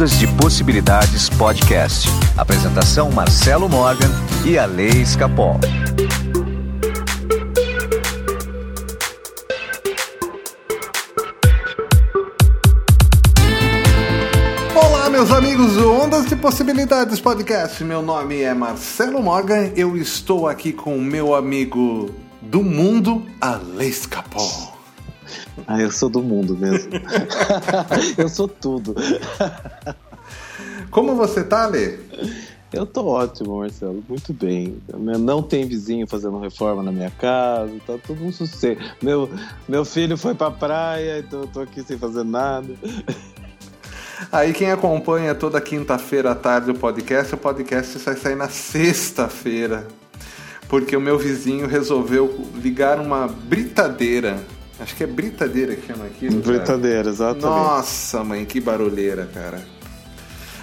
Ondas de Possibilidades Podcast. Apresentação Marcelo Morgan e a Lei Escapol. Olá, meus amigos do Ondas de Possibilidades Podcast. Meu nome é Marcelo Morgan. Eu estou aqui com o meu amigo do mundo, a Lei Escapol. Ah, eu sou do mundo mesmo. eu sou tudo. Como você tá, Lê? Eu tô ótimo, Marcelo, muito bem. Não tem vizinho fazendo reforma na minha casa, tá tudo um sossego. Meu, meu filho foi pra praia, então eu tô aqui sem fazer nada. Aí quem acompanha toda quinta-feira à tarde o podcast, o podcast vai sair na sexta-feira. Porque o meu vizinho resolveu ligar uma britadeira Acho que é britadeira que chama aqui. Britadeira, exatamente. Nossa, mãe, que barulheira, cara.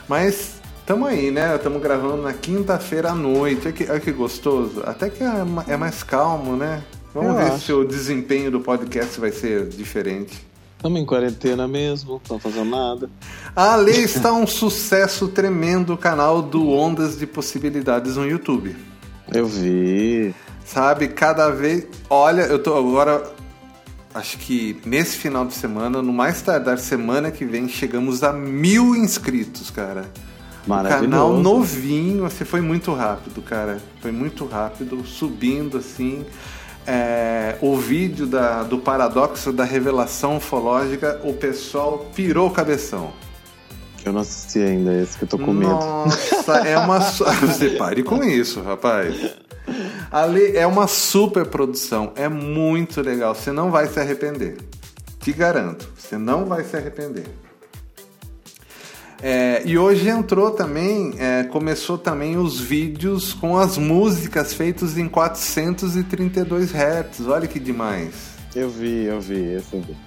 Mas tamo aí, né? Estamos gravando na quinta-feira à noite. Olha que, olha que gostoso. Até que é, é mais calmo, né? Vamos Eu ver acho. se o desempenho do podcast vai ser diferente. Estamos em quarentena mesmo, não fazendo nada. A lei está um sucesso tremendo o canal do Ondas de Possibilidades no YouTube. Eu vi. Sabe, cada vez. Olha, eu tô agora acho que nesse final de semana, no mais tardar semana que vem, chegamos a mil inscritos, cara. Maravilhoso. Canal novinho, você foi muito rápido, cara. Foi muito rápido, subindo assim. É, o vídeo da, do paradoxo da revelação ufológica, o pessoal pirou o cabeção. Eu não assisti ainda esse que eu tô com medo. Nossa, é uma. Você pare com isso, rapaz. Ali é uma super produção, é muito legal. Você não vai se arrepender. Te garanto, você não vai se arrepender. É, e hoje entrou também, é, começou também os vídeos com as músicas feitas em 432 Hz. Olha que demais. Eu vi, eu vi, esse eu vi.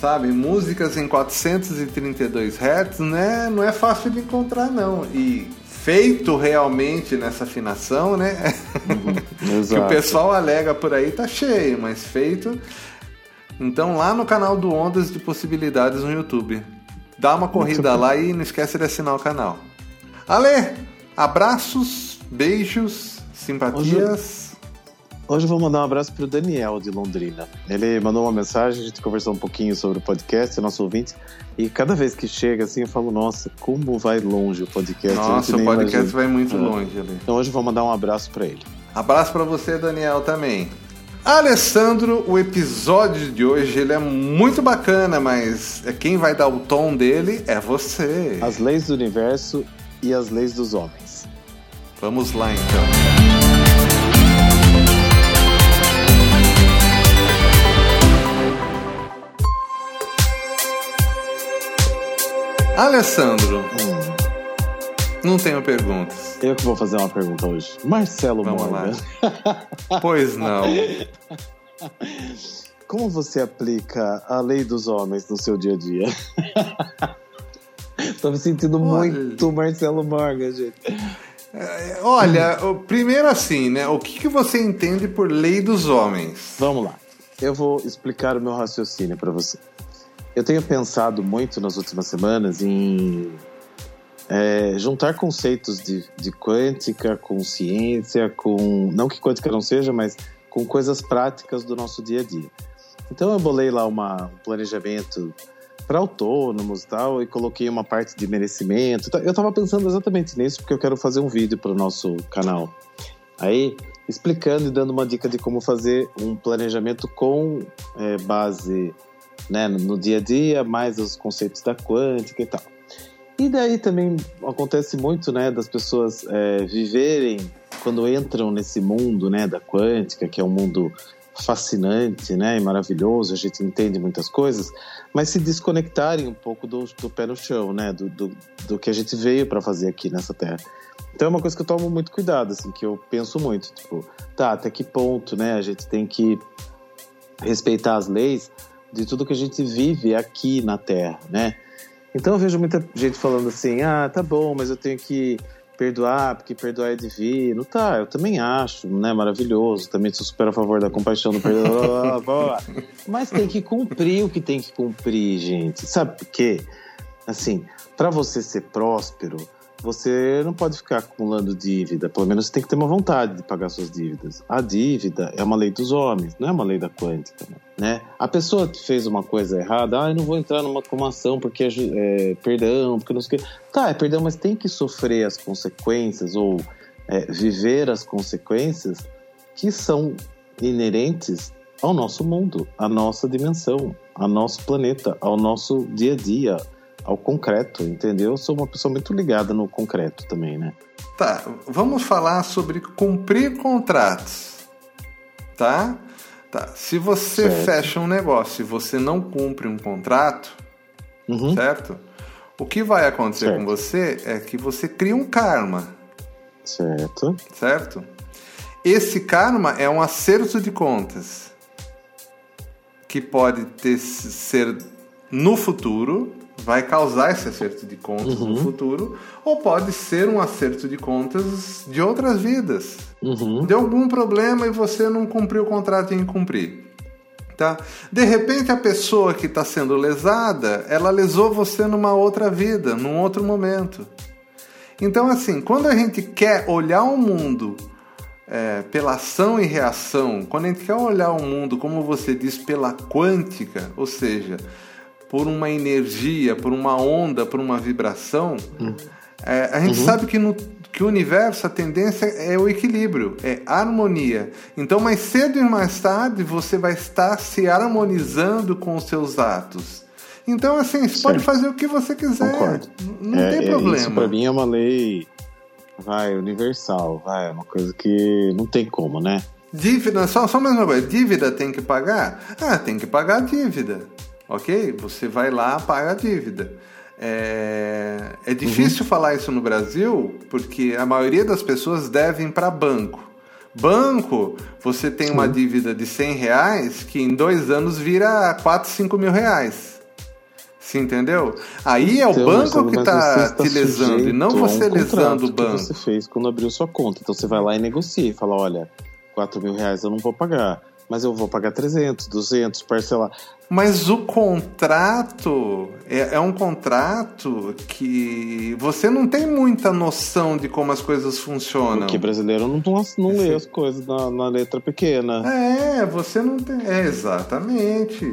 Sabe, músicas em 432 Hz né, não é fácil de encontrar não. E feito realmente nessa afinação, né? Uhum, que o pessoal alega por aí tá cheio, mas feito. Então lá no canal do Ondas de Possibilidades no YouTube. Dá uma corrida lá e não esquece de assinar o canal. Ale, abraços, beijos, simpatias. Hoje eu vou mandar um abraço para o Daniel de Londrina. Ele mandou uma mensagem, a gente conversou um pouquinho sobre o podcast, nosso ouvinte, e cada vez que chega assim eu falo, nossa, como vai longe o podcast. Nossa, o podcast imagina. vai muito é. longe ali. Então hoje eu vou mandar um abraço para ele. Abraço para você, Daniel, também. Alessandro, o episódio de hoje ele é muito bacana, mas é quem vai dar o tom dele é você. As leis do universo e as leis dos homens. Vamos lá então. Alessandro. Hum. Não tenho perguntas. Eu que vou fazer uma pergunta hoje. Marcelo Vamos Morgan. lá. pois não. Como você aplica a lei dos homens no seu dia a dia? Tô me sentindo Olha. muito Marcelo Morgan, gente. É, olha, primeiro assim, né? O que, que você entende por lei dos homens? Vamos lá. Eu vou explicar o meu raciocínio para você. Eu tenho pensado muito nas últimas semanas em é, juntar conceitos de, de quântica com ciência, com. Não que quântica não seja, mas com coisas práticas do nosso dia a dia. Então eu bolei lá uma, um planejamento para autônomos e tal, e coloquei uma parte de merecimento. Eu estava pensando exatamente nisso, porque eu quero fazer um vídeo para o nosso canal. Aí, explicando e dando uma dica de como fazer um planejamento com é, base né, no dia a dia, mais os conceitos da quântica e tal. E daí também acontece muito, né, das pessoas é, viverem quando entram nesse mundo, né, da quântica, que é um mundo fascinante, né, e maravilhoso, a gente entende muitas coisas, mas se desconectarem um pouco do, do pé no chão, né, do, do, do que a gente veio para fazer aqui nessa Terra. Então é uma coisa que eu tomo muito cuidado, assim, que eu penso muito, tipo, tá, até que ponto, né, a gente tem que respeitar as leis, de tudo que a gente vive aqui na Terra, né? Então eu vejo muita gente falando assim: ah, tá bom, mas eu tenho que perdoar, porque perdoar é divino. Tá, eu também acho, né? Maravilhoso. Também sou super a favor da compaixão do perdão. mas tem que cumprir o que tem que cumprir, gente. Sabe por quê? Assim, para você ser próspero, você não pode ficar acumulando dívida. Pelo menos você tem que ter uma vontade de pagar suas dívidas. A dívida é uma lei dos homens, não é uma lei da quântica. Né? A pessoa que fez uma coisa errada, ah, eu não vou entrar numa comação porque é, é perdão, porque não sei o quê. Tá, é perdão, mas tem que sofrer as consequências ou é, viver as consequências que são inerentes ao nosso mundo, à nossa dimensão, ao nosso planeta, ao nosso dia a dia, ao concreto, entendeu? Eu sou uma pessoa muito ligada no concreto também, né? Tá, vamos falar sobre cumprir contratos, tá? Tá, se você certo. fecha um negócio e você não cumpre um contrato, uhum. certo? O que vai acontecer certo. com você é que você cria um karma. Certo. Certo? Esse karma é um acerto de contas que pode ter, ser no futuro, vai causar esse acerto de contas uhum. no futuro, ou pode ser um acerto de contas de outras vidas. Uhum. Deu algum problema e você não cumpriu o contrato em cumprir. Tá? De repente a pessoa que está sendo lesada, ela lesou você numa outra vida, num outro momento. Então assim, quando a gente quer olhar o mundo é, pela ação e reação, quando a gente quer olhar o mundo, como você diz, pela quântica, ou seja, por uma energia, por uma onda, por uma vibração, uhum. é, a gente uhum. sabe que no que o universo, a tendência é o equilíbrio, é harmonia. Então, mais cedo e mais tarde, você vai estar se harmonizando com os seus atos. Então, assim, você pode fazer o que você quiser. Concordo. Não é, tem problema. Isso para mim é uma lei vai, universal, vai, é uma coisa que não tem como, né? Dívida, só, só mais uma coisa, dívida tem que pagar? Ah, tem que pagar a dívida, ok? Você vai lá, paga a dívida. É, é difícil uhum. falar isso no Brasil porque a maioria das pessoas devem para banco. Banco, você tem uma dívida de 100 reais que em dois anos vira 4, 5 mil reais. Você entendeu? Aí é o então, banco que está te lesando e não você lesando o banco. Que você fez quando abriu sua conta. Então você vai lá e negocia e fala: olha, 4 mil reais eu não vou pagar, mas eu vou pagar 300, 200, parcelar. Mas o contrato é, é, um contrato que você não tem muita noção de como as coisas funcionam. Porque brasileiro não, não lê as coisas na, na letra pequena. É, você não tem. É, exatamente.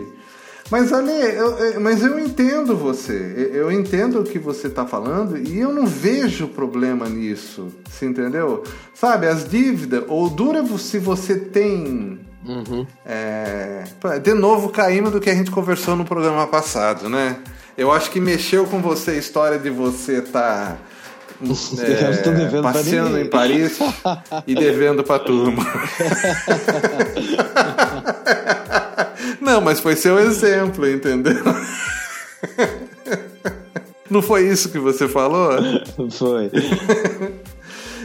Mas Ale, eu, mas eu entendo você, eu entendo o que você está falando e eu não vejo problema nisso, você entendeu? Sabe, as dívidas, ou dura se você tem. Uhum. É, de novo, caímos do que a gente conversou no programa passado, né? Eu acho que mexeu com você a história de você estar. Tá, é, passeando em Paris e devendo para turma. Não, mas foi seu exemplo, entendeu? Não foi isso que você falou? Foi.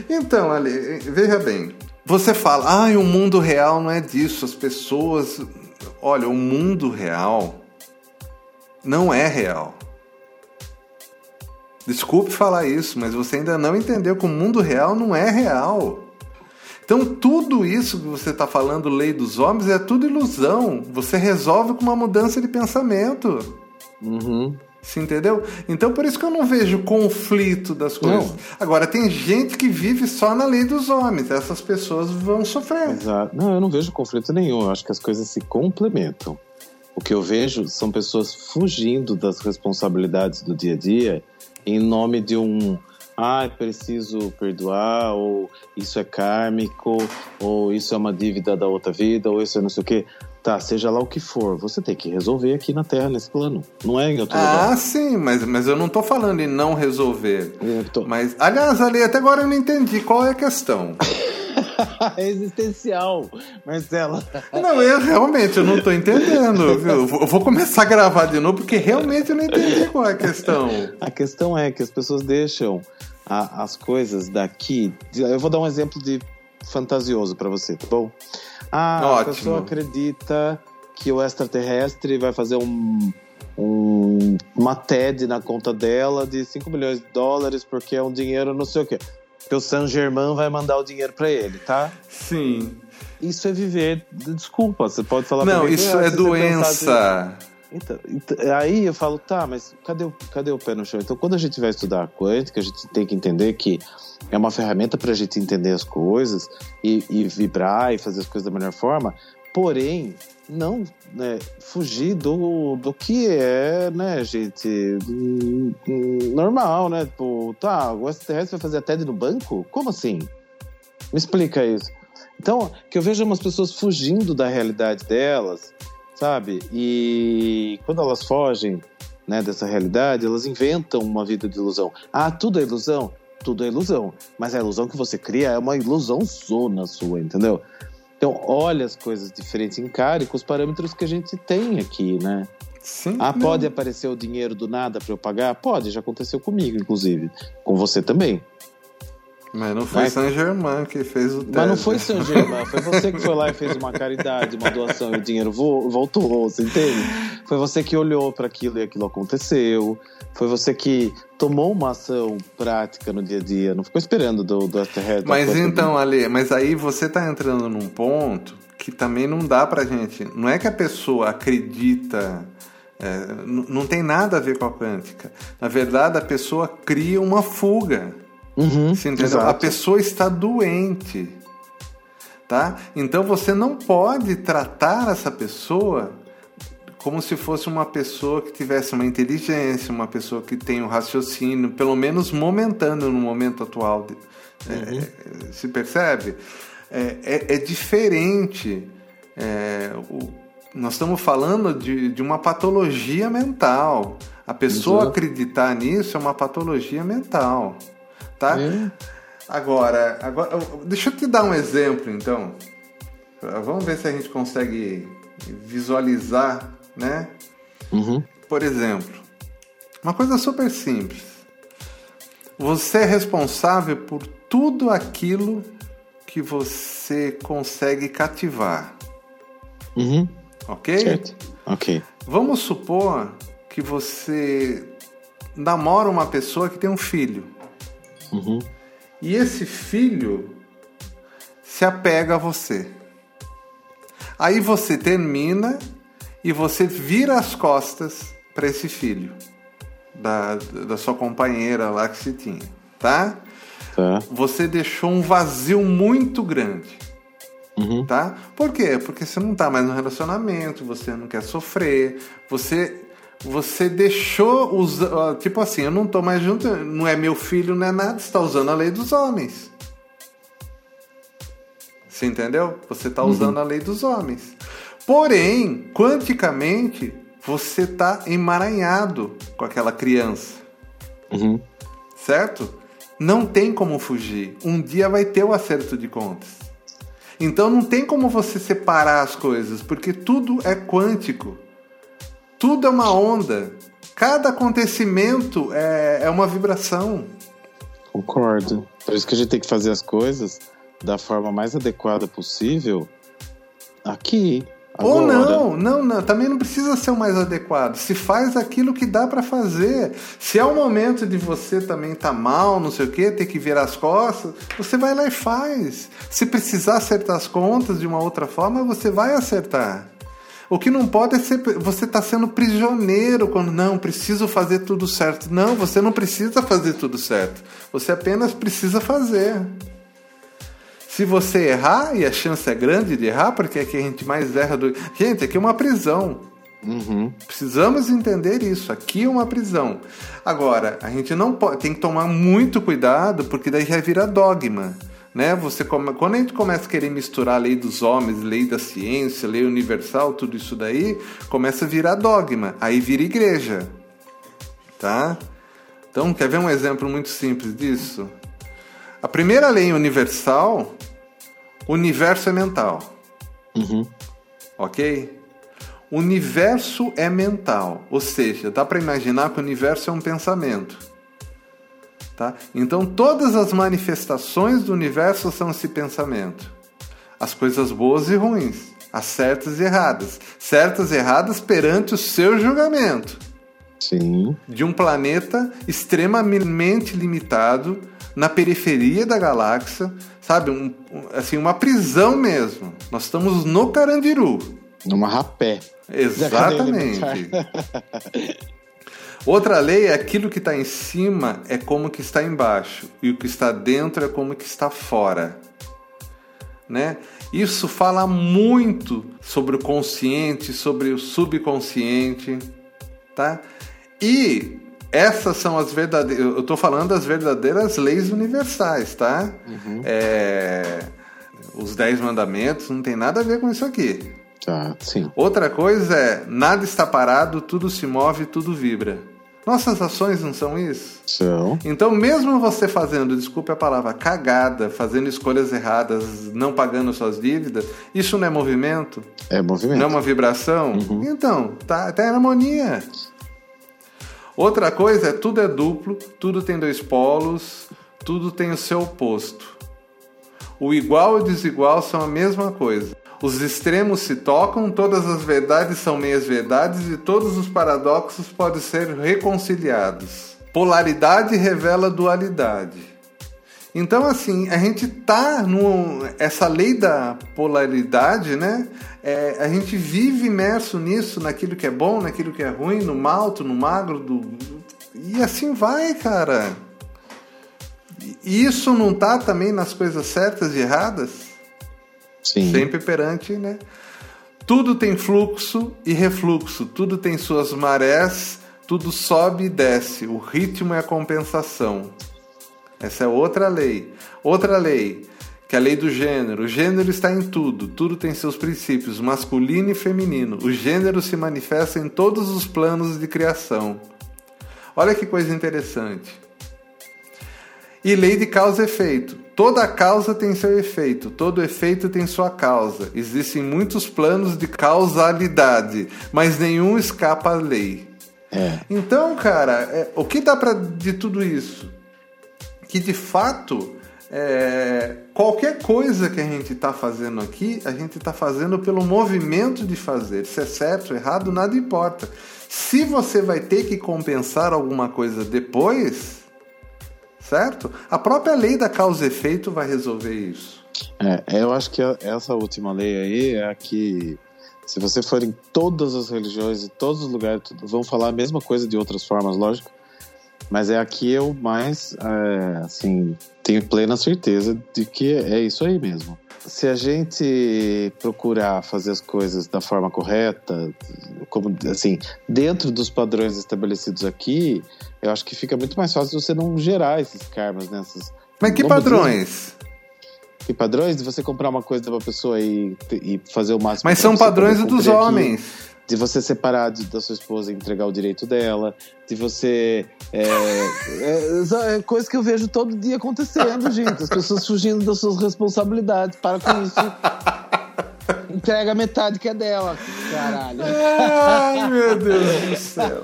então, Ali, veja bem. Você fala, ah, o mundo real não é disso. As pessoas. Olha, o mundo real não é real. Desculpe falar isso, mas você ainda não entendeu que o mundo real não é real. Então, tudo isso que você está falando, lei dos homens, é tudo ilusão. Você resolve com uma mudança de pensamento. Uhum. Você entendeu? Então, por isso que eu não vejo conflito das coisas. Não. Agora, tem gente que vive só na lei dos homens. Essas pessoas vão sofrer. Exato. Não, eu não vejo conflito nenhum. Eu acho que as coisas se complementam. O que eu vejo são pessoas fugindo das responsabilidades do dia a dia em nome de um ah, preciso perdoar, ou isso é kármico, ou isso é uma dívida da outra vida, ou isso é não sei o quê. Tá, seja lá o que for, você tem que resolver aqui na Terra, nesse plano. Não é em outro ah, lugar. Ah, sim, mas, mas eu não tô falando em não resolver. Tô... Mas, aliás, Ali, até agora eu não entendi qual é a questão. é existencial, Marcela. Não, eu realmente eu não estou entendendo, viu? Eu vou começar a gravar de novo porque realmente eu não entendi qual é a questão. A questão é que as pessoas deixam a, as coisas daqui. Eu vou dar um exemplo de fantasioso para você, tá bom? Ah, Ótimo. a pessoa acredita que o extraterrestre vai fazer um, um, uma TED na conta dela de 5 milhões de dólares porque é um dinheiro não sei o quê. Que o San Germain vai mandar o dinheiro para ele, tá? Sim. Isso é viver. Desculpa, você pode falar Não, isso é doença. Então, então, aí eu falo, tá, mas cadê o, cadê o pé no chão? Então, quando a gente vai estudar a quântica, a gente tem que entender que é uma ferramenta para a gente entender as coisas e, e, vibrar e fazer as coisas da melhor forma, porém, não né, fugir do, do que é, né, gente, normal, né? Tipo, tá, o STS vai fazer a TED no banco? Como assim? Me explica isso. Então, que eu vejo umas pessoas fugindo da realidade delas, sabe? E quando elas fogem né, dessa realidade, elas inventam uma vida de ilusão. Ah, tudo é ilusão? Tudo é ilusão. Mas a ilusão que você cria é uma ilusão zona sua, entendeu? Então, olha as coisas diferentes, encare com os parâmetros que a gente tem aqui, né? Sim, ah, pode aparecer o dinheiro do nada para eu pagar? Pode, já aconteceu comigo, inclusive. Com você também. Mas não foi Saint-Germain que fez o teste. Mas não foi Saint-Germain, foi você que foi lá e fez uma caridade, uma doação e o dinheiro voltou, você entende? Foi você que olhou para aquilo e aquilo aconteceu. Foi você que tomou uma ação prática no dia a dia, não ficou esperando do, do Afterhead. Mas então, Ale, mas aí você tá entrando num ponto que também não dá pra gente. Não é que a pessoa acredita. É, não tem nada a ver com a quântica. Na verdade, a pessoa cria uma fuga Uhum, você entendeu? Exato. A pessoa está doente. Tá? Então você não pode tratar essa pessoa como se fosse uma pessoa que tivesse uma inteligência, uma pessoa que tem um raciocínio, pelo menos momentâneo no momento atual. É, uhum. É, se percebe? É, é, é diferente. É, o, nós estamos falando de, de uma patologia mental. A pessoa Exato. acreditar nisso é uma patologia mental tá? Agora, agora, deixa eu te dar um exemplo, então. Vamos ver se a gente consegue visualizar, né? Uhum. Por exemplo, uma coisa super simples. Você é responsável por tudo aquilo que você consegue cativar. Uhum. Ok? Certo. Ok. Vamos supor que você namora uma pessoa que tem um filho. Uhum. E esse filho se apega a você. Aí você termina e você vira as costas para esse filho da, da sua companheira lá que você tinha, tá? Tá. Você deixou um vazio muito grande. Uhum. Tá? Por quê? Porque você não está mais no relacionamento, você não quer sofrer, você você deixou os. Tipo assim, eu não tô mais junto, não é meu filho, não é nada, você tá usando a lei dos homens. Você entendeu? Você está usando uhum. a lei dos homens. Porém, quanticamente, você está emaranhado com aquela criança. Uhum. Certo? Não tem como fugir. Um dia vai ter o acerto de contas. Então não tem como você separar as coisas, porque tudo é quântico. Tudo é uma onda. Cada acontecimento é, é uma vibração. Concordo. Por isso que a gente tem que fazer as coisas da forma mais adequada possível aqui. Agora. Ou não, não, não, também não precisa ser o mais adequado. Se faz aquilo que dá para fazer. Se é o momento de você também tá mal, não sei o que, ter que virar as costas, você vai lá e faz. Se precisar acertar as contas de uma outra forma, você vai acertar. O que não pode é ser você está sendo prisioneiro quando não preciso fazer tudo certo. Não, você não precisa fazer tudo certo. Você apenas precisa fazer. Se você errar, e a chance é grande de errar, porque é que a gente mais erra do. Gente, aqui é uma prisão. Uhum. Precisamos entender isso. Aqui é uma prisão. Agora, a gente não pode. Tem que tomar muito cuidado, porque daí já vira dogma né? Você come... quando a gente começa a querer misturar a lei dos homens, lei da ciência, lei universal, tudo isso daí, começa a virar dogma, aí vira igreja, tá? Então, quer ver um exemplo muito simples disso? A primeira lei universal, o universo é mental. Uhum. Ok? O universo é mental, ou seja, dá para imaginar que o universo é um pensamento. Tá? Então, todas as manifestações do universo são esse pensamento. As coisas boas e ruins, as certas e erradas. Certas e erradas perante o seu julgamento. Sim. De um planeta extremamente limitado, na periferia da galáxia, sabe? Um, assim, uma prisão mesmo. Nós estamos no Carandiru. Numa rapé. Exatamente. Outra lei é aquilo que está em cima é como que está embaixo e o que está dentro é como que está fora, né? Isso fala muito sobre o consciente, sobre o subconsciente, tá? E essas são as verdadeiras. Eu estou falando das verdadeiras leis universais, tá? Uhum. É, os dez mandamentos não tem nada a ver com isso aqui. Ah, sim. Outra coisa é nada está parado, tudo se move, tudo vibra. Nossas ações não são isso? São. Então, mesmo você fazendo, desculpe a palavra, cagada, fazendo escolhas erradas, não pagando suas dívidas, isso não é movimento? É movimento. Não é uma vibração? Uhum. Então, tá, tá em harmonia. Outra coisa é tudo é duplo, tudo tem dois polos, tudo tem o seu oposto. O igual e o desigual são a mesma coisa. Os extremos se tocam, todas as verdades são meias verdades e todos os paradoxos podem ser reconciliados. Polaridade revela dualidade. Então, assim, a gente tá num. Essa lei da polaridade, né? É, a gente vive imerso nisso, naquilo que é bom, naquilo que é ruim, no malto, no magro, do... e assim vai, cara. Isso não tá também nas coisas certas e erradas? Sim. Sempre perante, né? Tudo tem fluxo e refluxo, tudo tem suas marés, tudo sobe e desce. O ritmo é a compensação. Essa é outra lei. Outra lei, que é a lei do gênero. O gênero está em tudo, tudo tem seus princípios, masculino e feminino. O gênero se manifesta em todos os planos de criação. Olha que coisa interessante. E lei de causa e efeito. Toda causa tem seu efeito, todo efeito tem sua causa. Existem muitos planos de causalidade, mas nenhum escapa à lei. É. Então, cara, é, o que dá para de tudo isso? Que de fato é, qualquer coisa que a gente está fazendo aqui, a gente está fazendo pelo movimento de fazer. Se é certo ou errado, nada importa. Se você vai ter que compensar alguma coisa depois, certo? A própria lei da causa e efeito vai resolver isso. É, eu acho que essa última lei aí é a que, se você for em todas as religiões e todos os lugares, vão falar a mesma coisa de outras formas, lógico, mas é aqui eu mais, é, assim, tenho plena certeza de que é isso aí mesmo. Se a gente procurar fazer as coisas da forma correta, como assim, dentro dos padrões estabelecidos aqui, eu acho que fica muito mais fácil você não gerar esses karmas nessas. Mas que padrões? Que padrões de você comprar uma coisa pra pessoa e, e fazer o máximo. Mas são padrões dos homens. Aqui de você separar de, da sua esposa e entregar o direito dela, de você. É, é, é, coisa que eu vejo todo dia acontecendo, gente. As pessoas fugindo das suas responsabilidades. Para com isso. Entrega metade que é dela, caralho. Ai, meu Deus do céu.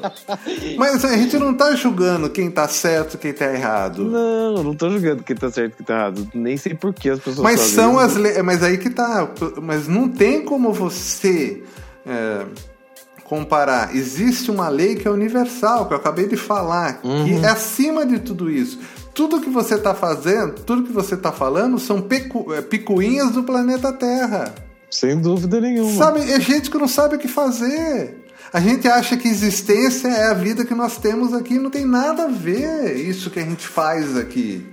Mas a gente não tá julgando quem tá certo e quem tá errado. Não, não tô julgando quem tá certo e quem tá errado. Nem sei por que as pessoas Mas são as leis. Mas aí que tá. Mas não tem como você. É comparar, existe uma lei que é universal, que eu acabei de falar, uhum. que é acima de tudo isso. Tudo que você está fazendo, tudo que você está falando são é, picuinhas do planeta Terra. Sem dúvida nenhuma. Sabe, é gente que não sabe o que fazer. A gente acha que existência é a vida que nós temos aqui, não tem nada a ver isso que a gente faz aqui.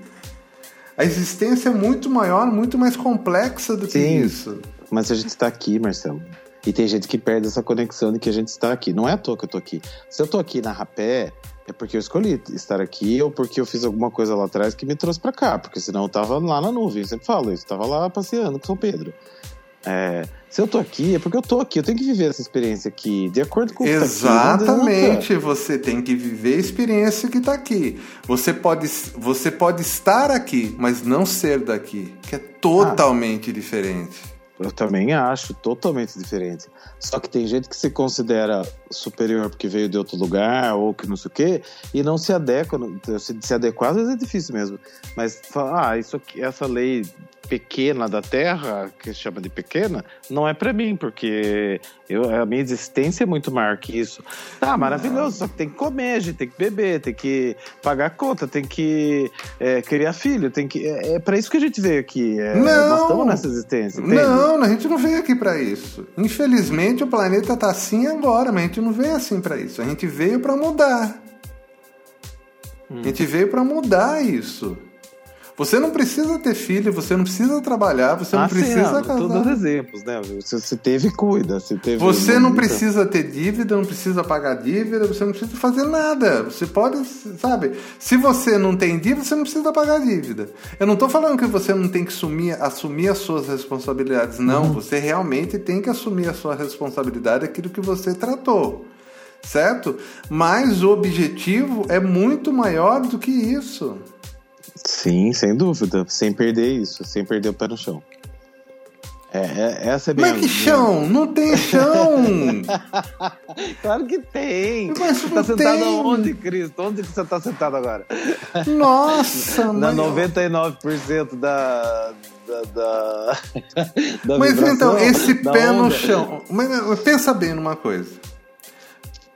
A existência é muito maior, muito mais complexa do que Sim, isso. Mas a gente está aqui, Marcelo. E tem gente que perde essa conexão de que a gente está aqui. Não é à toa que eu tô aqui. Se eu tô aqui na Rapé, é porque eu escolhi estar aqui ou porque eu fiz alguma coisa lá atrás que me trouxe para cá, porque senão eu tava lá na nuvem, eu sempre falo isso, tava lá passeando com São Pedro. É, se eu tô aqui, é porque eu tô aqui, eu tenho que viver essa experiência aqui, de acordo com o que Exatamente, tá você tem que viver a experiência que tá aqui. Você pode, você pode estar aqui, mas não ser daqui, que é totalmente ah. diferente. Eu também acho totalmente diferente. Só que tem gente que se considera superior porque veio de outro lugar ou que não sei o quê, e não se adequa, se, se adequar às vezes é difícil mesmo, mas ah, isso aqui, essa lei pequena da Terra, que se chama de pequena, não é para mim, porque eu, a minha existência é muito maior que isso. Tá, maravilhoso, só que tem que comer, a gente tem que beber, tem que pagar conta, tem que é, criar filho, tem que. É, é para isso que a gente veio aqui. É, não, nós estamos nessa existência. Entende? Não, a gente não veio aqui para isso. Infelizmente o planeta tá assim agora, mas a gente não veio assim para isso. A gente veio para mudar. Hum. A gente veio para mudar isso. Você não precisa ter filho, você não precisa trabalhar, você não ah, precisa sim, não, casar. Todos exemplos, né? Se você teve, cuida. Se teve, você não precisa ter dívida, não precisa pagar dívida, você não precisa fazer nada. Você pode, sabe? Se você não tem dívida, você não precisa pagar dívida. Eu não estou falando que você não tem que assumir, assumir as suas responsabilidades. Não, uhum. você realmente tem que assumir a sua responsabilidade, aquilo que você tratou certo? Mas o objetivo é muito maior do que isso. Sim, sem dúvida. Sem perder isso, sem perder o pé no chão. É, é, essa é minha, Mas que chão? Não tem chão! claro que tem! Mas você tá sentado tem. onde, Cristo? Onde que você tá sentado agora? Nossa, Na mas... 99% da. Da, da, da mas então, esse pé onda. no chão. Mas, pensa bem numa coisa.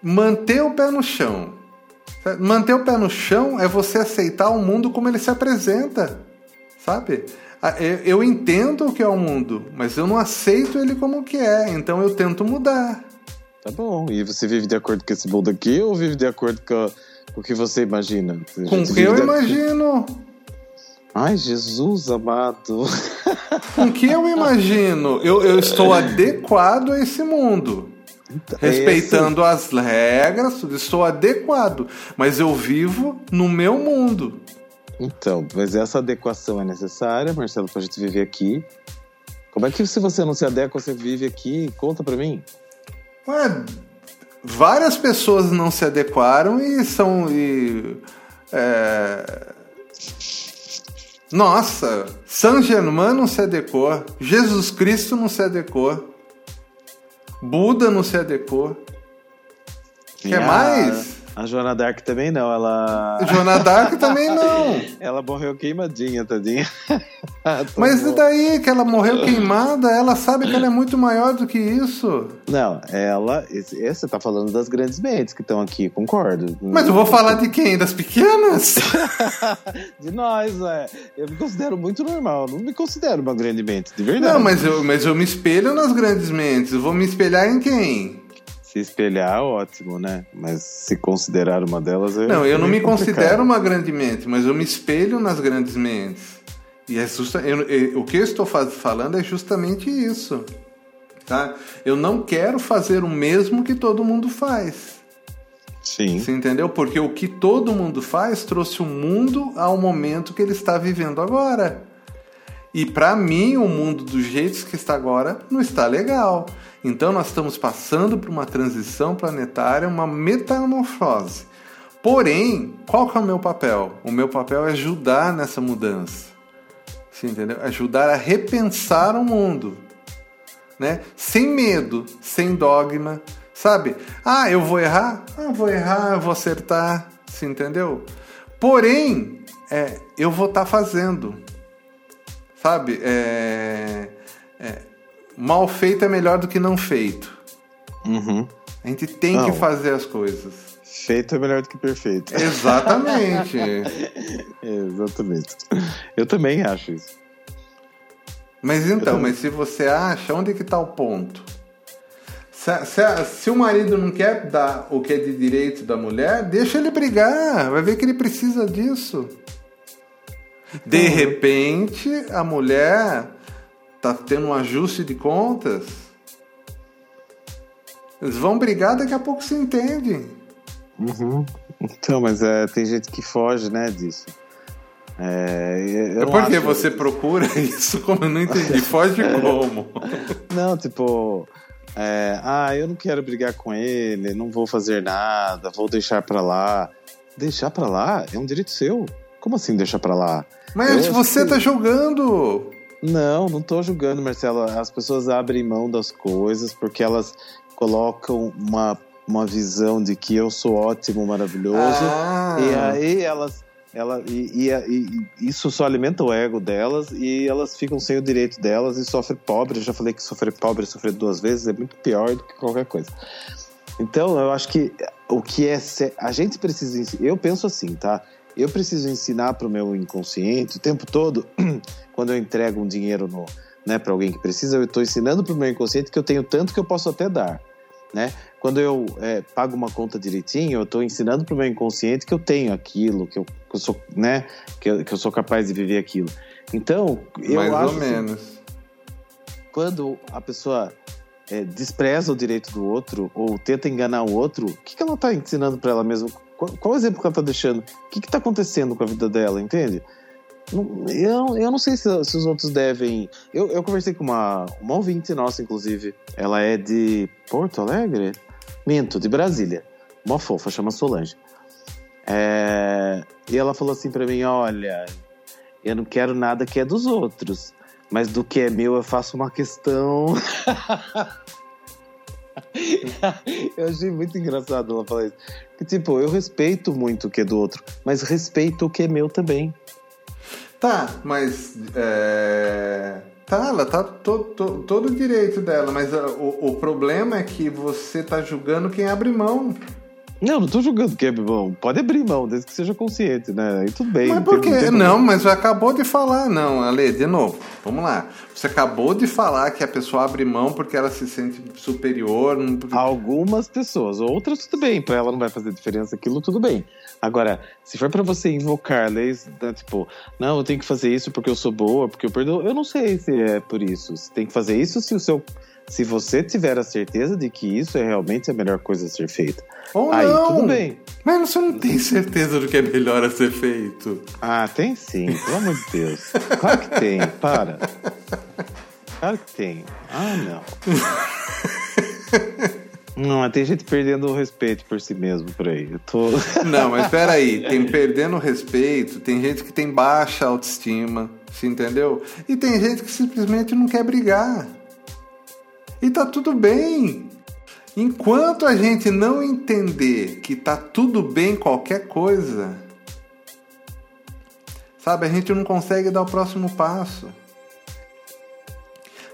Manter o pé no chão Manter o pé no chão é você aceitar o mundo como ele se apresenta, sabe? Eu entendo o que é o mundo, mas eu não aceito ele como que é, então eu tento mudar. Tá bom. E você vive de acordo com esse mundo aqui ou vive de acordo com, o que você imagina? Com o que eu imagino. Ai, Jesus amado. Com o que eu imagino? Eu, eu estou adequado a esse mundo. Então, respeitando Esse... as regras, estou adequado, mas eu vivo no meu mundo. Então, mas essa adequação é necessária, Marcelo, para a gente viver aqui. Como é que se você não se adequa, você vive aqui? Conta para mim. Ué, várias pessoas não se adequaram e são. E, é... Nossa, São Germain não se adequou, Jesus Cristo não se adequou. Buda não se adequou. Quer mais? A Joana Dark também não, ela. Joana Dark também não. ela morreu queimadinha, tadinha. Mas e daí que ela morreu queimada? Ela sabe que ela é muito maior do que isso. Não, ela. Você tá falando das grandes mentes que estão aqui, concordo. Mas eu vou falar de quem? Das pequenas? de nós, é. Eu me considero muito normal, não me considero uma grande mente, de verdade. Não, mas eu, mas eu me espelho nas grandes mentes. Eu vou me espelhar em quem? Se espelhar, ótimo, né? Mas se considerar uma delas é. Não, eu não me complicado. considero uma grande mente, mas eu me espelho nas grandes mentes. E é justa, eu, eu, o que eu estou falando é justamente isso. Tá? Eu não quero fazer o mesmo que todo mundo faz. Sim. Você entendeu? Porque o que todo mundo faz trouxe o mundo ao momento que ele está vivendo agora. E para mim, o mundo do jeito que está agora não está legal. Então nós estamos passando por uma transição planetária, uma metamorfose. Porém, qual que é o meu papel? O meu papel é ajudar nessa mudança. Você entendeu? Ajudar a repensar o mundo. Né? Sem medo, sem dogma, sabe? Ah, eu vou errar? Ah, vou errar, vou acertar, você entendeu? Porém, é, eu vou estar tá fazendo, sabe? É, é, mal feito é melhor do que não feito. Uhum. A gente tem não. que fazer as coisas. Feito é melhor do que perfeito. Exatamente. Exatamente. Eu também acho isso. Mas então, mas se você acha, onde que está o ponto? Se, se, se, o marido não quer dar o que é de direito da mulher, deixa ele brigar. Vai ver que ele precisa disso. De uhum. repente, a mulher tá tendo um ajuste de contas, eles vão brigar, daqui a pouco se entende. Uhum. Então, mas é, tem gente que foge, né, disso. É, é porque acho... você procura isso como eu não entendi. Foge como? Não, tipo, é, ah, eu não quero brigar com ele, não vou fazer nada, vou deixar pra lá. Deixar pra lá é um direito seu. Como assim deixar pra lá? Mas eu você que... tá jogando. Não, não tô julgando, Marcelo. As pessoas abrem mão das coisas porque elas colocam uma uma visão de que eu sou ótimo, maravilhoso. Ah. E aí elas. Ela, e, e, e, isso só alimenta o ego delas e elas ficam sem o direito delas e sofrem pobre. Eu já falei que sofrer pobre, sofrer duas vezes é muito pior do que qualquer coisa. Então, eu acho que o que é. A gente precisa. Eu penso assim, tá? Eu preciso ensinar para o meu inconsciente o tempo todo, quando eu entrego um dinheiro no, né, para alguém que precisa, eu estou ensinando para o meu inconsciente que eu tenho tanto que eu posso até dar. Né? Quando eu é, pago uma conta direitinho, eu estou ensinando para o meu inconsciente que eu tenho aquilo, que eu, que eu sou, né, que eu, que eu, sou capaz de viver aquilo. Então, eu Mais acho ou menos. quando a pessoa é, despreza o direito do outro ou tenta enganar o outro, o que, que ela está ensinando para ela mesma? Qual, qual exemplo que ela está deixando? O que está acontecendo com a vida dela, entende? Eu, eu não sei se, se os outros devem. Eu, eu conversei com uma, uma ouvinte nossa, inclusive. Ela é de Porto Alegre? Minto, de Brasília. Uma fofa, chama Solange. É, e ela falou assim para mim: Olha, eu não quero nada que é dos outros, mas do que é meu eu faço uma questão. eu achei muito engraçado ela falar isso. Que, tipo, eu respeito muito o que é do outro, mas respeito o que é meu também. Tá, mas. É... Tá, ela tá todo, todo, todo o direito dela, mas o, o problema é que você tá julgando quem abre mão. Não, não tô julgando que é mão. Pode abrir mão, desde que seja consciente, né? E tudo bem. Mas por quê? Não, mas acabou de falar. Não, Ale, de novo. Vamos lá. Você acabou de falar que a pessoa abre mão porque ela se sente superior. Algumas pessoas. Outras, tudo bem. Pra ela não vai fazer diferença aquilo, tudo bem. Agora, se for para você invocar leis, né, tipo, não, eu tenho que fazer isso porque eu sou boa, porque eu perdoo. Eu não sei se é por isso. Você tem que fazer isso se o seu se você tiver a certeza de que isso é realmente a melhor coisa a ser feita. Ou aí não. tudo bem. Mas você não tem certeza do que é melhor a ser feito. Ah, tem sim, pelo amor de Deus. Claro que tem, para. Claro que tem. Ah, não. Não, tem gente perdendo o respeito por si mesmo por aí. Eu tô... Não, mas peraí, tem perdendo o respeito, tem gente que tem baixa autoestima, você entendeu? E tem gente que simplesmente não quer brigar. E tá tudo bem. Enquanto a gente não entender que tá tudo bem qualquer coisa, sabe, a gente não consegue dar o próximo passo.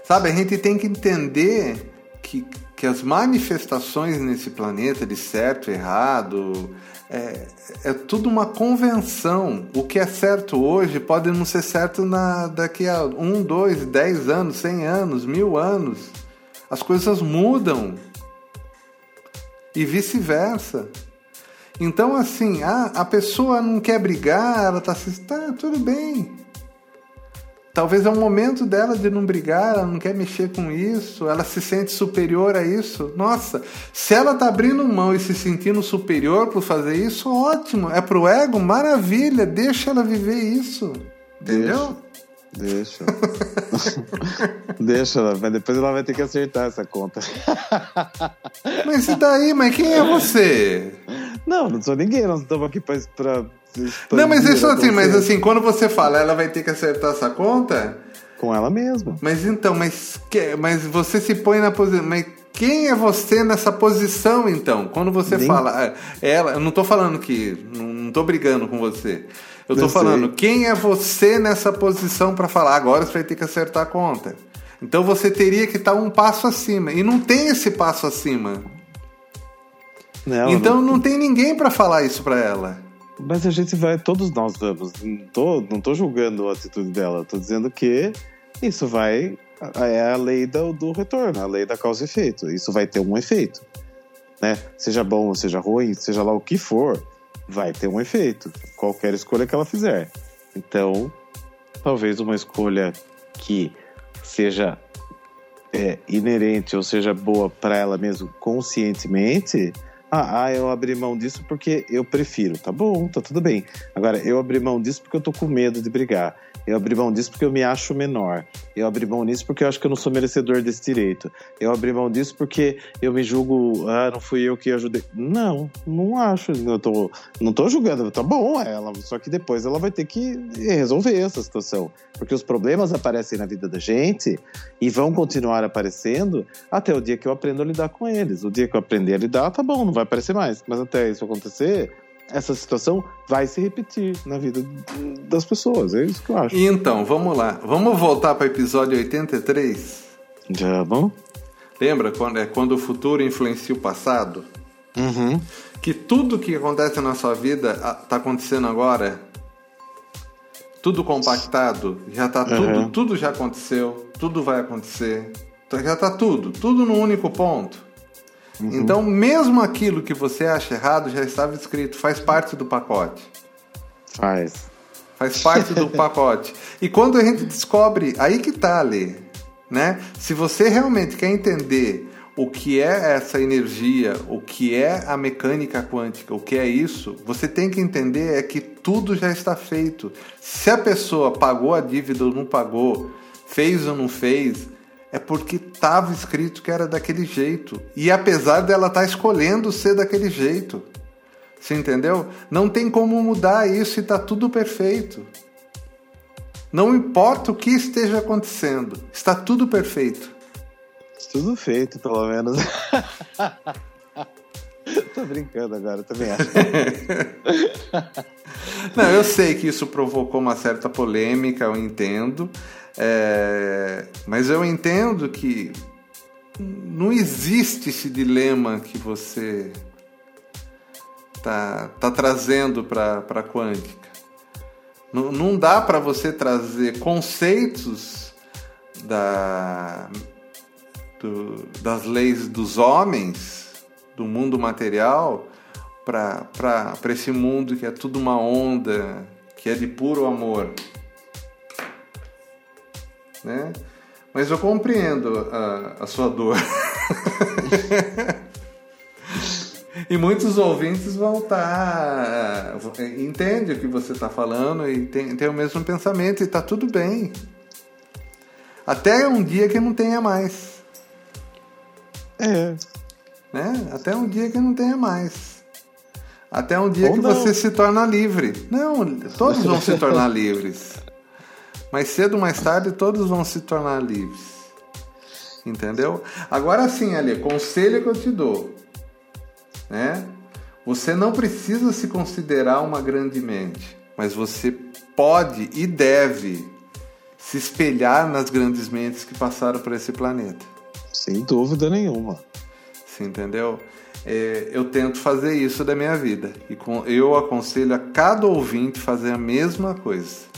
Sabe, a gente tem que entender que, que as manifestações nesse planeta de certo errado é, é tudo uma convenção. O que é certo hoje pode não ser certo na, daqui a um, dois, dez anos, cem anos, mil anos. As coisas mudam. E vice-versa. Então, assim, ah, a pessoa não quer brigar, ela tá assim, tá, tudo bem. Talvez é o momento dela de não brigar, ela não quer mexer com isso, ela se sente superior a isso. Nossa, se ela tá abrindo mão e se sentindo superior por fazer isso, ótimo. É pro ego, maravilha, deixa ela viver isso. Entendeu? Deixa. Deixa. Deixa, mas depois ela vai ter que acertar essa conta. mas e daí? Mas quem é você? Não, não sou ninguém, nós estamos aqui pra. pra não, mas isso assim, mas assim, quando você fala, ela vai ter que acertar essa conta. Com ela mesma. Mas então, mas, mas você se põe na posição. Mas quem é você nessa posição, então? Quando você Nem... fala. Ah, ela, eu não tô falando que. Não tô brigando com você. Eu tô falando, quem é você nessa posição para falar? Agora você vai ter que acertar a conta. Então você teria que estar tá um passo acima. E não tem esse passo acima. Não, então não... não tem ninguém para falar isso para ela. Mas a gente vai, todos nós vamos. Não tô, não tô julgando a atitude dela, tô dizendo que isso vai. É a lei do, do retorno, a lei da causa e efeito. Isso vai ter um efeito. Né? Seja bom ou seja ruim, seja lá o que for vai ter um efeito, qualquer escolha que ela fizer. Então, talvez uma escolha que seja é, inerente ou seja boa para ela mesmo conscientemente Ah, ah, eu abri mão disso porque eu prefiro. Tá bom, tá tudo bem. Agora, eu abri mão disso porque eu tô com medo de brigar. Eu abri mão disso porque eu me acho menor. Eu abri mão disso porque eu acho que eu não sou merecedor desse direito. Eu abri mão disso porque eu me julgo, ah, não fui eu que ajudei. Não, não acho. Eu tô, não tô julgando. Tá bom ela, só que depois ela vai ter que resolver essa situação. Porque os problemas aparecem na vida da gente e vão continuar aparecendo até o dia que eu aprendo a lidar com eles. O dia que eu aprender a lidar, tá bom, não vai aparecer mais. Mas até isso acontecer, essa situação vai se repetir na vida das pessoas. É isso que eu acho. Então, vamos lá. Vamos voltar para o episódio 83? Já vamos? Lembra quando, é quando o futuro influencia o passado? Uhum. Que tudo que acontece na sua vida está acontecendo agora. Tudo compactado, já está tudo, uhum. tudo já aconteceu, tudo vai acontecer. Já está tudo, tudo no único ponto. Uhum. Então, mesmo aquilo que você acha errado já estava escrito, faz parte do pacote. Faz. Faz parte do pacote. E quando a gente descobre, aí que tá ali, né? Se você realmente quer entender o que é essa energia, o que é a mecânica quântica, o que é isso, você tem que entender é que tudo já está feito. Se a pessoa pagou a dívida ou não pagou, fez ou não fez, é porque estava escrito que era daquele jeito. E apesar dela estar tá escolhendo ser daquele jeito. Você entendeu? Não tem como mudar isso e está tudo perfeito. Não importa o que esteja acontecendo, está tudo perfeito. Tudo feito, pelo menos. Tô brincando agora, também acho. Não, eu sei que isso provocou uma certa polêmica, eu entendo. É, mas eu entendo que não existe esse dilema que você tá, tá trazendo para a quântica. Não, não dá para você trazer conceitos da, do, das leis dos homens, do mundo material, para esse mundo que é tudo uma onda, que é de puro amor né? Mas eu compreendo a, a sua dor. e muitos ouvintes vão estar. Tá, entende o que você está falando e tem, tem o mesmo pensamento e está tudo bem. Até um dia que não tenha mais. É. Né? Até um dia que não tenha mais. Até um dia Ou que não. você se torna livre. Não, todos vão se tornar livres. Mais cedo ou mais tarde, todos vão se tornar livres. Entendeu? Agora sim, Ali, conselho que eu te dou. Né? Você não precisa se considerar uma grande mente, mas você pode e deve se espelhar nas grandes mentes que passaram por esse planeta. Sem dúvida nenhuma. Você entendeu? É, eu tento fazer isso da minha vida. E com, eu aconselho a cada ouvinte fazer a mesma coisa.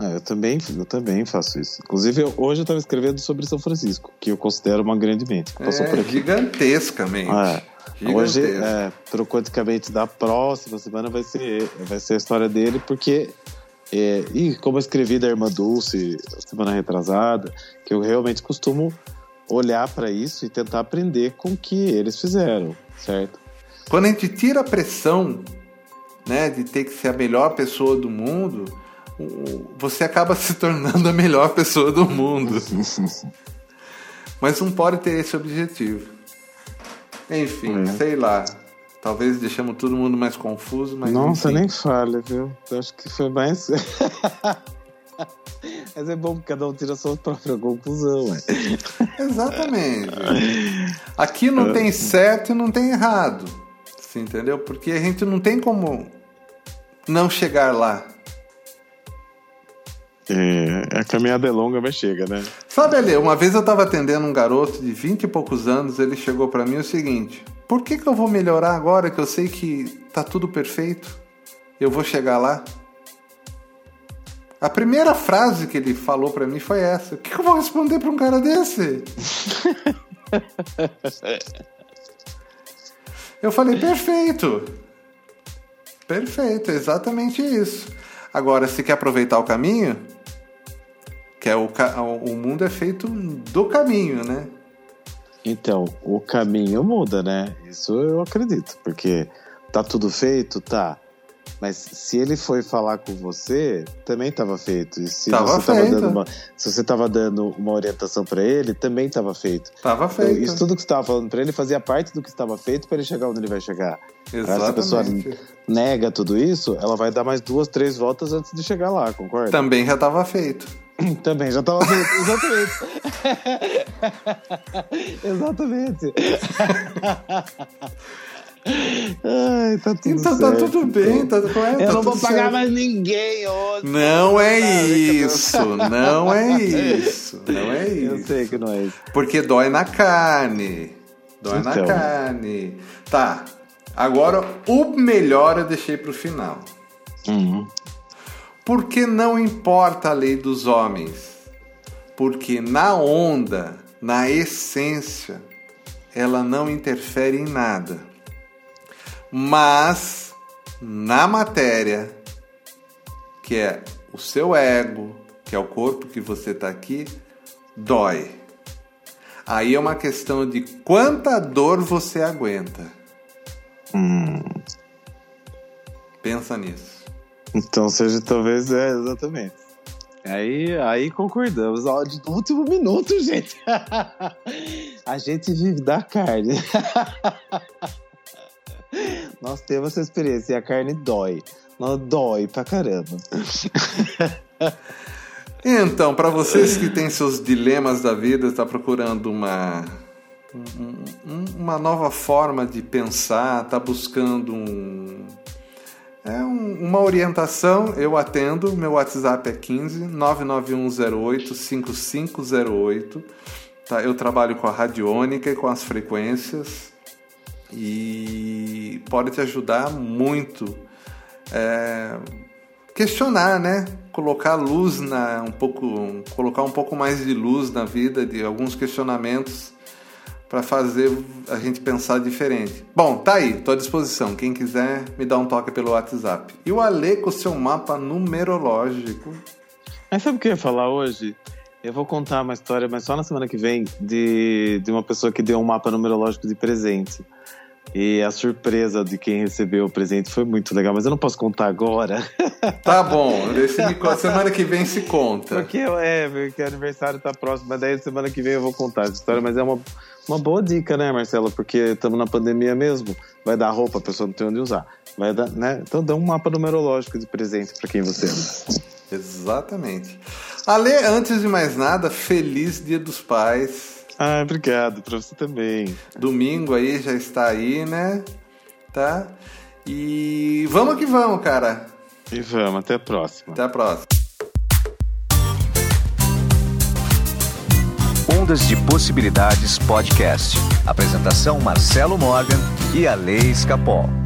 Ah, eu também, eu também faço isso. Inclusive, eu, hoje eu estava escrevendo sobre São Francisco, que eu considero uma grande mente. Passou é, por aqui. Gigantescamente. Ah, Hoje, é, da próxima semana vai ser, vai ser a história dele, porque. É, e como eu escrevi da Irmã Dulce semana retrasada, que eu realmente costumo olhar para isso e tentar aprender com o que eles fizeram, certo? Quando a gente tira a pressão né, de ter que ser a melhor pessoa do mundo, você acaba se tornando a melhor pessoa do mundo. Mas não pode ter esse objetivo. Enfim, é. sei lá. Talvez deixamos todo mundo mais confuso, mas. Nossa, enfim. nem fale, viu? Eu acho que foi mais. Mas é bom que cada um tira a sua própria conclusão. Exatamente. Aqui não tem certo e não tem errado. Você entendeu? Porque a gente não tem como não chegar lá. É, a caminhada é longa, mas chega, né? Sabe, Ali, uma vez eu estava atendendo um garoto de 20 e poucos anos, ele chegou para mim o seguinte: por que, que eu vou melhorar agora que eu sei que tá tudo perfeito? Eu vou chegar lá? A primeira frase que ele falou para mim foi essa: o que, que eu vou responder para um cara desse? eu falei: perfeito. Perfeito, exatamente isso. Agora, se quer aproveitar o caminho, que é o, o mundo é feito do caminho, né? Então, o caminho muda, né? Isso eu acredito, porque tá tudo feito, tá. Mas se ele foi falar com você, também estava feito. E se tava você feito. dando uma, se você estava dando uma orientação para ele, também estava feito. Tava então, feito. Então, isso tudo que você estava falando para ele fazia parte do que estava feito para ele chegar onde ele vai chegar. Exatamente. Se a pessoa nega tudo isso, ela vai dar mais duas, três voltas antes de chegar lá, concorda? Também já estava feito. Também já feito, exatamente. exatamente. Ai, tá tudo então tá tudo bem, tá, é, Eu tá não vou pagar certo. mais ninguém hoje. Não é isso, não é isso, não é isso. Eu sei que não é isso. Porque dói na carne. Dói Então. na carne. Tá. Agora, o melhor eu deixei pro final. Uhum. Porque não importa a lei dos homens. Porque na onda, na essência, ela não interfere em nada. Mas na matéria, que é o seu ego, que é o corpo que você está aqui, dói. Aí é uma questão de quanta dor você aguenta. Hum. Pensa nisso. Então seja talvez é exatamente. Aí, aí concordamos. Ó, de último minuto, gente. A gente vive da carne. Nós temos essa experiência e a carne dói. Não dói pra caramba. Então, para vocês que têm seus dilemas da vida, está procurando uma um- uma nova forma de pensar, está buscando um, é um- uma orientação, eu atendo. Meu WhatsApp é 15 99108 5508. Tá? Eu trabalho com a radiônica e com as frequências e pode te ajudar muito. É, questionar, né? Colocar luz na um pouco, colocar um pouco mais de luz na vida, de alguns questionamentos para fazer a gente pensar diferente. Bom, tá aí, tô à disposição. Quem quiser me dá um toque pelo WhatsApp. E o Ale com o seu mapa numerológico. Mas sabe o que eu ia falar hoje? Eu vou contar uma história, mas só na semana que vem, de, de uma pessoa que deu um mapa numerológico de presente. E a surpresa de quem recebeu o presente foi muito legal, mas eu não posso contar agora. Tá bom, me semana que vem se conta. Porque é, porque o aniversário tá próximo, mas daí semana que vem eu vou contar essa história, mas é uma, uma boa dica, né, Marcelo? Porque estamos na pandemia mesmo. Vai dar roupa, a pessoa não tem onde usar. Vai dar, né? Então dá um mapa numerológico de presente para quem você ama. Exatamente. Ale, antes de mais nada, feliz Dia dos Pais. Ah, obrigado, para você também. Domingo aí já está aí, né? Tá? E vamos que vamos, cara. E vamos, até a próxima. Até a próxima. Ondas de Possibilidades Podcast. Apresentação Marcelo Morgan e a Lei Escapol.